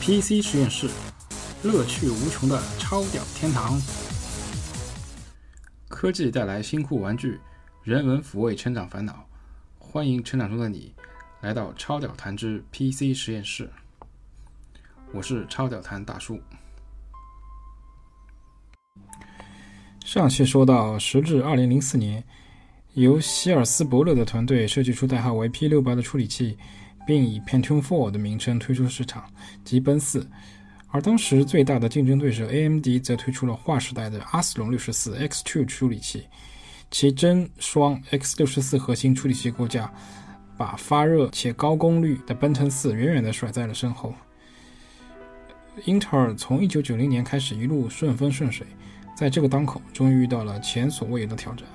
PC 实验室，乐趣无穷的超屌天堂。科技带来新酷玩具，人文抚慰成长烦恼。欢迎成长中的你来到超屌谈之 PC 实验室。我是超屌谈大叔。上期说到，时至二零零四年，由希尔斯伯勒的团队设计出代号为 P 六八的处理器。并以 Pentium 4的名称推出市场，即奔四。而当时最大的竞争对手 AMD 则推出了划时代的阿斯隆六十四 X2 处理器，其真双 X 六十四核心处理器构架，把发热且高功率的奔腾四远远地甩在了身后。英特尔从一九九零年开始一路顺风顺水，在这个当口，终于遇到了前所未有的挑战。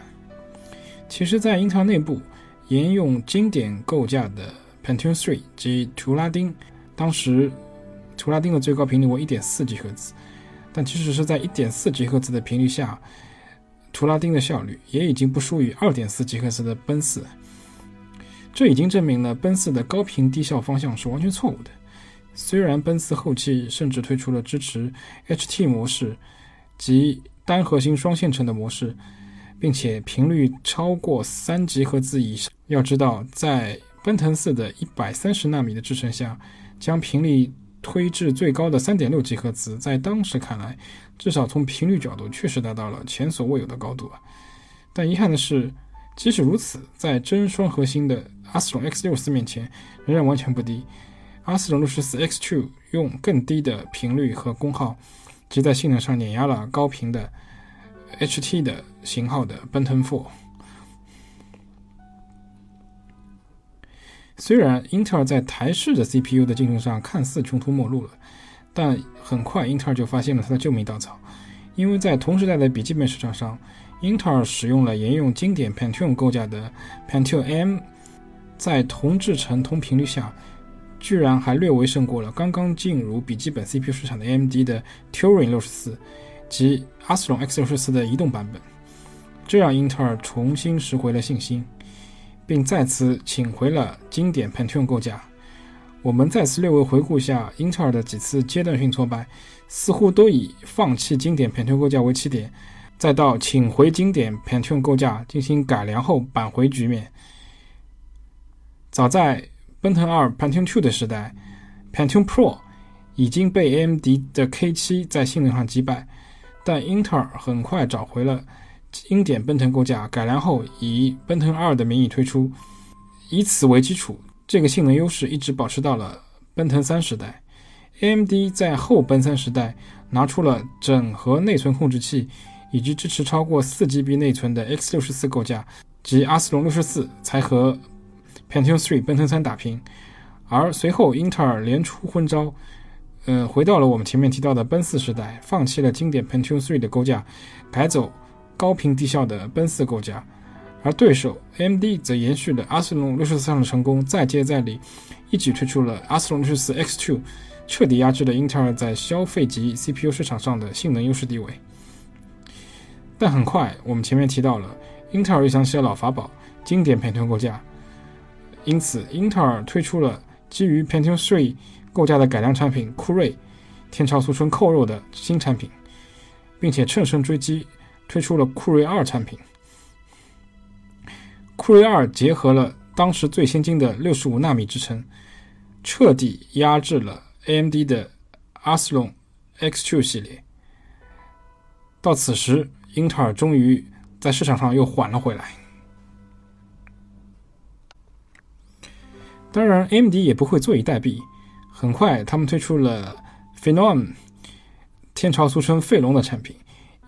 其实，在英特尔内部，沿用经典构架的。Pentium 3及图拉丁，当时图拉丁的最高频率为1.4吉赫兹，但即使是在1.4吉赫兹的频率下，图拉丁的效率也已经不输于2.4吉赫兹的奔四。这已经证明了奔四的高频低效方向是完全错误的。虽然奔四后期甚至推出了支持 HT 模式及单核心双线程的模式，并且频率超过3吉赫兹以上。要知道，在奔腾四的一百三十纳米的制程下，将频率推至最高的三点六吉赫兹，在当时看来，至少从频率角度确实达到了前所未有的高度啊！但遗憾的是，即使如此，在真双核心的阿斯隆 X 六四面前，仍然完全不敌。阿斯隆六十四 X two 用更低的频率和功耗，即在性能上碾压了高频的 HT 的型号的奔腾 Four。虽然英特尔在台式的 CPU 的竞争上看似穷途末路了，但很快英特尔就发现了它的救命稻草，因为在同时代的笔记本市场上，英特尔使用了沿用经典 Pentium 构架的 Pentium M，在同制程同频率下，居然还略微胜过了刚刚进入笔记本 CPU 市场的 AMD 的 Turing 六十四及阿斯隆 X 六十四的移动版本，这让英特尔重新拾回了信心。并再次请回了经典 Pentium 构架。我们再次略微回顾一下英特尔的几次阶段性挫败，似乎都以放弃经典 Pentium 构架为起点，再到请回经典 Pentium 构架进行改良后扳回局面。早在奔腾二 Pentium Two 的时代，Pentium Pro 已经被 AMD 的 K7 在性能上击败，但英特尔很快找回了。经典奔腾构架改良后，以奔腾二的名义推出，以此为基础，这个性能优势一直保持到了奔腾三时代。AMD 在后奔三时代拿出了整合内存控制器以及支持超过四 GB 内存的 X 六十四构架，及阿斯隆六十四，才和 Pentium 3奔腾三打平。而随后英特尔连出昏招，呃，回到了我们前面提到的奔四时代，放弃了经典 Pentium 3的构架，改走。高频低效的奔四构架，而对手 AMD 则延续了阿斯隆六十四上的成功，再接再厉，一举推出了阿斯隆六十四 X2，彻底压制了英特尔在消费级 CPU 市场上的性能优势地位。但很快，我们前面提到了，英特尔又想起了老法宝——经典 Pentium 构架，因此英特尔推出了基于 Pentium 3构架的改良产品酷睿，天朝俗称扣肉的新产品，并且乘胜追击。推出了酷睿二产品，酷睿二结合了当时最先进的六十五纳米制程，彻底压制了 AMD 的阿斯隆 X2 系列。到此时，英特尔终于在市场上又缓了回来。当然，AMD 也不会坐以待毙，很快他们推出了 Phenom，天朝俗称费龙的产品。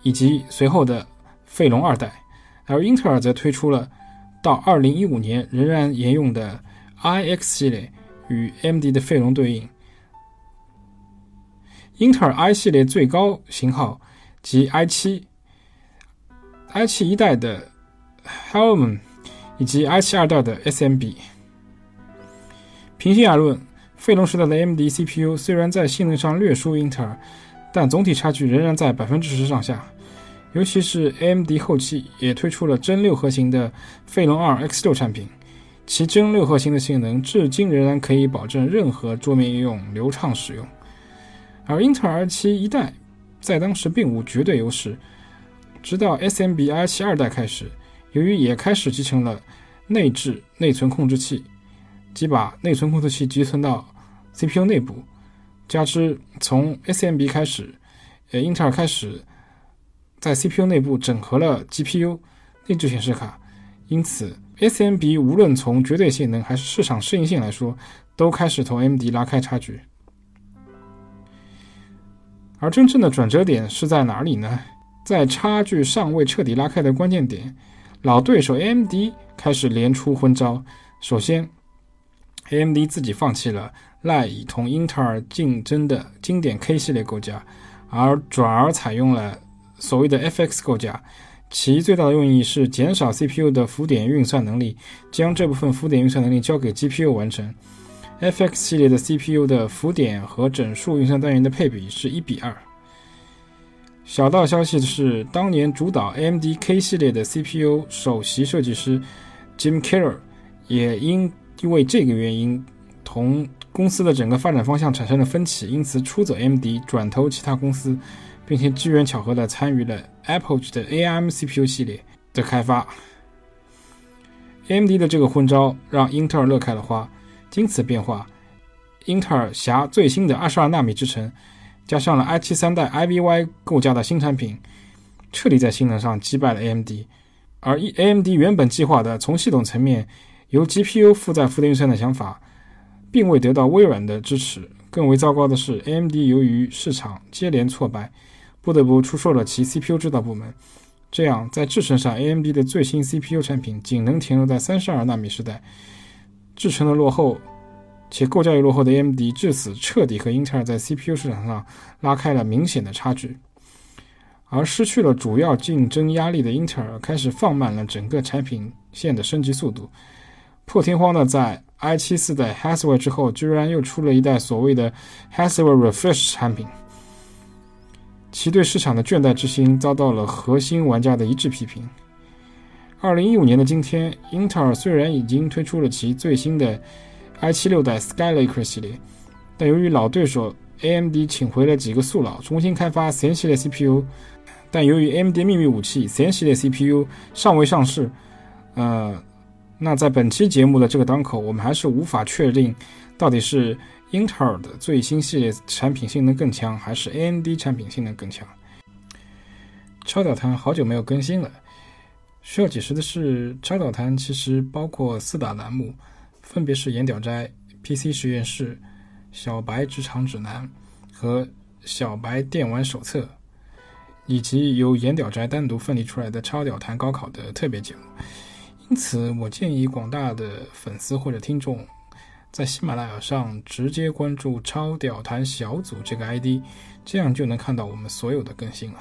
以及随后的费龙二代，而英特尔则推出了到二零一五年仍然沿用的 iX 系列，与 AMD 的费龙对应。英特尔 i 系列最高型号及 i 七、i 七一代的 Helm 以及 i 七二代的 SMB。平心而论，费龙时代的 AMD CPU 虽然在性能上略输英特尔。但总体差距仍然在百分之十上下，尤其是 AMD 后期也推出了真六核心的费龙二 X 六产品，其真六核心的性能至今仍然可以保证任何桌面应用流畅使用。而英特尔 i7 一代在当时并无绝对优势，直到 SMB i7 二代开始，由于也开始集成了内置内存控制器，即把内存控制器集存到 CPU 内部，加之从 SMB 开始，呃，英特尔开始在 CPU 内部整合了 GPU 内置显示卡，因此 SMB 无论从绝对性能还是市场适应性来说，都开始同 AMD 拉开差距。而真正的转折点是在哪里呢？在差距尚未彻底拉开的关键点，老对手 AMD 开始连出昏招。首先，AMD 自己放弃了赖以同英特尔竞争的经典 K 系列构架，而转而采用了所谓的 FX 构架。其最大的用意是减少 CPU 的浮点运算能力，将这部分浮点运算能力交给 GPU 完成。FX 系列的 CPU 的浮点和整数运算单元的配比是一比二。小道消息的是，当年主导 AMD K 系列的 CPU 首席设计师 Jim Keller 也因因为这个原因同公司的整个发展方向产生了分歧，因此出走 AMD，转投其他公司，并且机缘巧合的参与了 Apple 的 ARM CPU 系列的开发。AMD 的这个昏招让英特尔乐开了花。经此变化，英特尔辖最新的二十二纳米制程，加上了 i7 三代 Ivy 构架的新产品，彻底在性能上击败了 AMD。而 AMD 原本计划的从系统层面由 GPU 负载浮点运算的想法，并未得到微软的支持。更为糟糕的是，AMD 由于市场接连挫败，不得不出售了其 CPU 制造部门。这样，在制程上，AMD 的最新 CPU 产品仅能停留在三十二纳米时代。制成的落后，且构架又落后的 AMD，至此彻底和英特尔在 CPU 市场上拉开了明显的差距。而失去了主要竞争压力的英特尔，开始放慢了整个产品线的升级速度。破天荒的在 i7 四代 Haswell 之后，居然又出了一代所谓的 Haswell Refresh 产品，其对市场的倦怠之心遭到了核心玩家的一致批评。二零一五年的今天，英特尔虽然已经推出了其最新的 i7 六代 Skylake 系列，但由于老对手 AMD 请回了几个宿老，重新开发 Zen 系列 CPU，但由于 AMD 秘密武器 Zen 系列 CPU 尚未上市，呃，那在本期节目的这个档口，我们还是无法确定到底是英特尔的最新系列产品性能更强，还是 AMD 产品性能更强。超导谈好久没有更新了。需要解释的是，超导谈其实包括四大栏目，分别是“眼屌斋 PC 实验室”、“小白职场指南”和“小白电玩手册”，以及由“眼屌斋”单独分离出来的“超屌谈高考”的特别节目。因此，我建议广大的粉丝或者听众，在喜马拉雅上直接关注“超屌谈小组”这个 ID，这样就能看到我们所有的更新了。